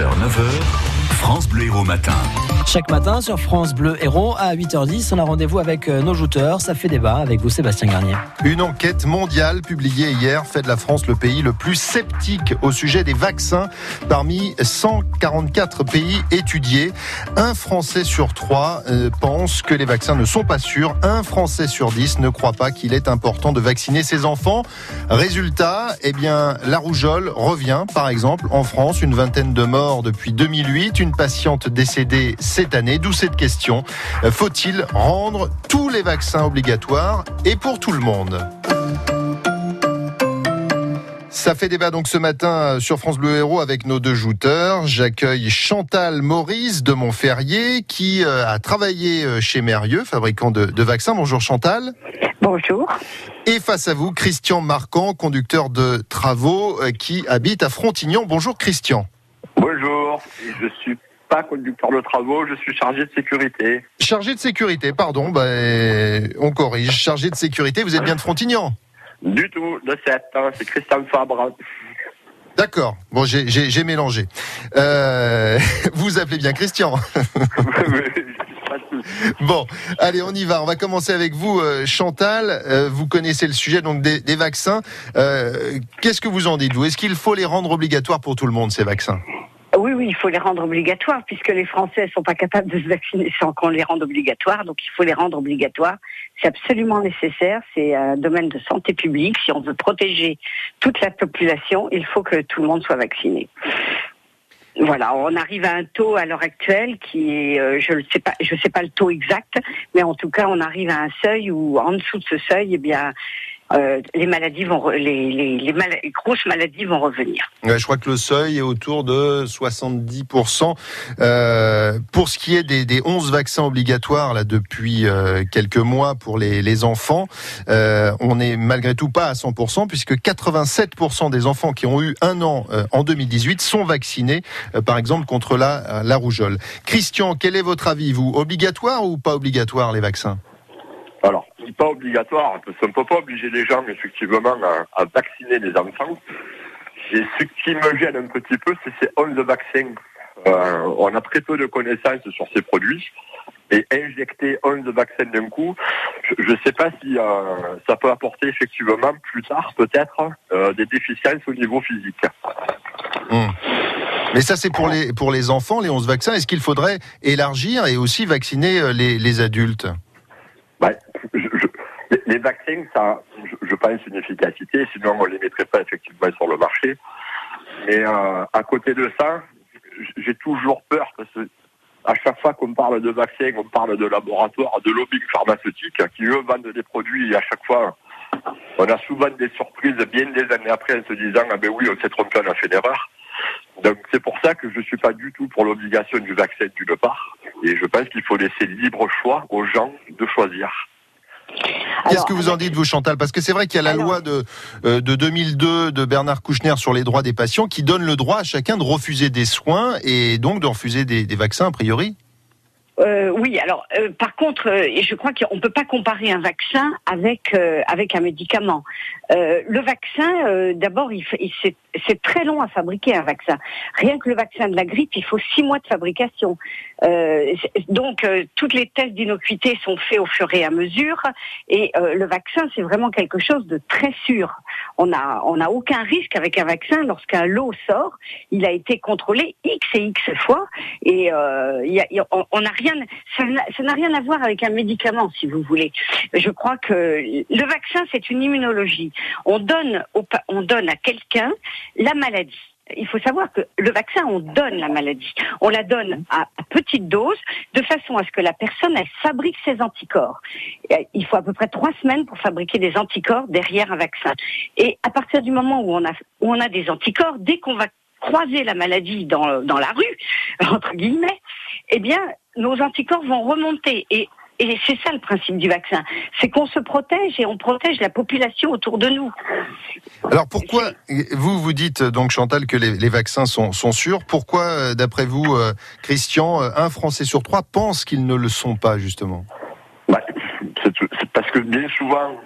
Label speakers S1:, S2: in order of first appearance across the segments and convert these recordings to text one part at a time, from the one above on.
S1: 6h, 9h, France Bleu Héros Matin.
S2: Chaque matin sur France Bleu Héros à 8h10, on a rendez-vous avec euh, nos jouteurs. Ça fait débat avec vous, Sébastien Garnier.
S3: Une enquête mondiale publiée hier fait de la France le pays le plus sceptique au sujet des vaccins parmi 144 pays étudiés. Un Français sur trois euh, pense que les vaccins ne sont pas sûrs. Un Français sur dix ne croit pas qu'il est important de vacciner ses enfants. Résultat, eh bien, la rougeole revient, par exemple, en France, une vingtaine de morts depuis 2008, une patiente décédée cette année. D'où cette question. Euh, Faut-il rendre tous les vaccins obligatoires et pour tout le monde? Ça fait débat donc ce matin sur France Bleu Héros avec nos deux jouteurs. J'accueille Chantal Maurice de Montferrier qui euh, a travaillé euh, chez Mérieux, fabricant de, de vaccins. Bonjour Chantal.
S4: Bonjour.
S3: Et face à vous, Christian Marquand, conducteur de travaux qui habite à Frontignan. Bonjour Christian.
S5: Bonjour, je suis pas conducteur de travaux, je suis chargé de sécurité.
S3: Chargé de sécurité, pardon, ben, on corrige. Chargé de sécurité, vous êtes bien de Frontignan
S5: Du tout, de 7, hein, c'est Christian Fabre.
S3: D'accord, bon j'ai- mélangé. Euh, vous appelez bien Christian. Bon, allez, on y va. On va commencer avec vous, euh, Chantal. Euh, vous connaissez le sujet donc des, des vaccins. Euh, Qu'est-ce que vous en dites, vous? Est-ce qu'il faut les rendre obligatoires pour tout le monde, ces vaccins?
S4: Oui, oui, il faut les rendre obligatoires puisque les Français ne sont pas capables de se vacciner sans qu'on les rende obligatoires. Donc il faut les rendre obligatoires. C'est absolument nécessaire. C'est un domaine de santé publique. Si on veut protéger toute la population, il faut que tout le monde soit vacciné. Voilà, on arrive à un taux à l'heure actuelle qui est, euh, je ne sais pas, je sais pas le taux exact, mais en tout cas, on arrive à un seuil où, en dessous de ce seuil, eh bien, euh, les maladies vont, re- les, les, les mala- les grosses maladies vont revenir.
S3: Ouais, Je crois que le seuil est autour de 70%. Euh, pour ce qui est des, des 11 vaccins obligatoires là depuis euh, quelques mois pour les, les enfants, euh, on n'est malgré tout pas à 100% puisque 87% des enfants qui ont eu un an euh, en 2018 sont vaccinés, euh, par exemple contre la, la rougeole. Christian, quel est votre avis, vous Obligatoire ou pas obligatoire les vaccins?
S5: Alors, pas obligatoire, parce qu'on ne peut pas obliger les gens, effectivement, à, vacciner les enfants. Et ce qui me gêne un petit peu, c'est ces 11 vaccins. Euh, on a très peu de connaissances sur ces produits. Et injecter 11 vaccins d'un coup, je ne sais pas si euh, ça peut apporter effectivement plus tard peut-être euh, des déficiences au niveau physique.
S3: Mais ça, c'est pour les, pour les enfants, les 11 vaccins. Est-ce qu'il faudrait élargir et aussi vacciner euh, les, les adultes?
S5: Les- vaccins, ça, je, pense une efficacité, sinon on les mettrait pas effectivement sur le marché. Mais euh, à côté de ça, j'ai toujours peur parce que à chaque fois qu'on parle de vaccins, on parle de laboratoires, de lobbying pharmaceutique qui eux vendent des produits et à chaque fois on a souvent des surprises bien des années après en se disant ah ben oui on s'est trompé, on a fait une erreur. Donc c'est pour ça que je suis pas du tout pour l'obligation du vaccin d'une part et je pense qu'il faut laisser libre choix aux gens de choisir.
S3: Qu'est-ce que vous en dites, vous, Chantal? Parce que c'est vrai qu'il y a la
S4: Alors-
S3: loi de, euh, de 2002 de Bernard Kouchner sur les droits des patients qui donne le droit à chacun de refuser des soins et donc de refuser des, des vaccins, a priori.
S4: Euh, oui, alors euh, par contre, euh, je crois qu'on ne peut pas comparer un vaccin avec euh, avec un médicament. Euh, le vaccin, euh, d'abord, il, il- c'est très long à fabriquer un vaccin. Rien que le vaccin de la grippe, il faut six mois de fabrication. Donc, toutes les tests d'innocuité sont faits au fur et à mesure. Et le vaccin, c'est vraiment quelque chose de très sûr. On a on n'a aucun risque avec un vaccin lorsqu'un lot sort. Il a été contrôlé x et x fois et y a- y a- on n'a rien, ça n'a rien à voir avec un médicament, si vous voulez. Je crois que le vaccin, c'est une immunologie. On donne, on donne à quelqu'un la maladie. Il faut savoir que le vaccin, on donne la maladie. On la donne à, petite dose, de façon à ce que la personne, elle fabrique ses anticorps. Et Il faut à peu près trois semaines pour fabriquer des anticorps derrière un vaccin. Et à partir du moment où on a, où on a des anticorps, dès qu'on va croiser la maladie dans, dans la rue, entre guillemets, eh bien, nos anticorps vont remonter. Et, et c'est ça le principe du vaccin. C'est qu'on se protège et on protège la population autour de nous.
S3: Alors pourquoi, vous, vous dites donc, Chantal, que les, les vaccins sont, sont sûrs. Pourquoi, euh, d'après vous, euh, Christian, euh, un Français sur trois pense qu'ils ne le sont pas, justement?
S5: Bah, c'est c'est parce que bien souvent,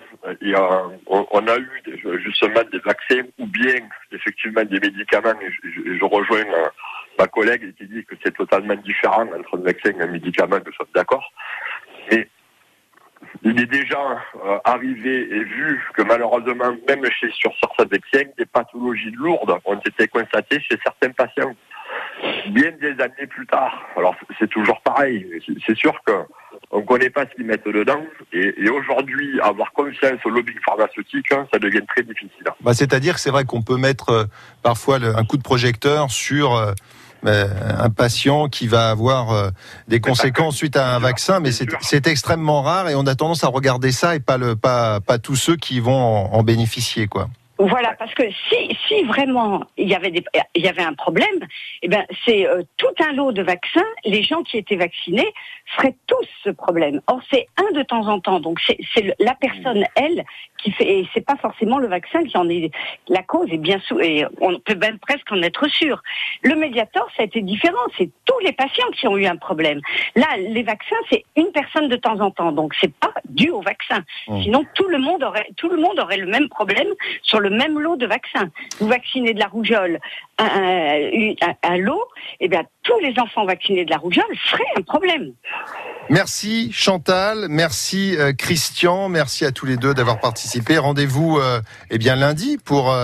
S5: il y a, on, a eu des- justement des vaccins ou bien effectivement des médicaments. Et je, je- je rejoins euh, ma collègue qui dit que c'est totalement différent entre un vaccin et un médicament, nous sommes d'accord. Mais il est déjà euh, arrivé et vu que malheureusement, même chez, sur certains vaccins, des pathologies lourdes ont été constatées chez certains patients. Bien des années plus tard. Alors c'est toujours pareil. C'est sûr que on ne connaît pas ce qu'ils mettent dedans. Et, aujourd'hui, avoir confiance au lobbying pharmaceutique, hein, ça devient très difficile.
S3: Bah, C'est-à-dire que c'est vrai qu'on peut mettre euh, parfois un coup de projecteur sur euh, un patient qui va avoir euh, des conséquences
S5: que-
S3: suite à un vaccin, mais c'est extrêmement rare et on a tendance à regarder ça et pas le pas pas tous ceux qui vont en, en bénéficier quoi.
S4: Voilà, parce que si, si vraiment il y avait des, il y avait un problème, eh ben c'est euh, tout un lot de vaccins. Les gens qui étaient vaccinés feraient tous ce problème. Or c'est un de temps en temps, donc c'est la personne elle qui fait, et c'est pas forcément le vaccin qui en est la cause. Et bien sûr, et on peut même presque en être sûr. Le Mediator, ça a été différent. C'est tous les patients qui ont eu un problème. Là, les vaccins, c'est une personne de temps en temps, donc c'est pas dû au vaccin.
S3: Mmh.
S4: Sinon, tout le monde aurait, tout le monde aurait le même problème sur le même lot de vaccins. Vous vaccinez de la rougeole un, un, lot, et bien tous les enfants vaccinés de la rougeole feraient un problème.
S3: Merci Chantal, merci euh, Christian, merci à tous les deux d'avoir participé. Rendez-vous euh, eh bien lundi pour euh,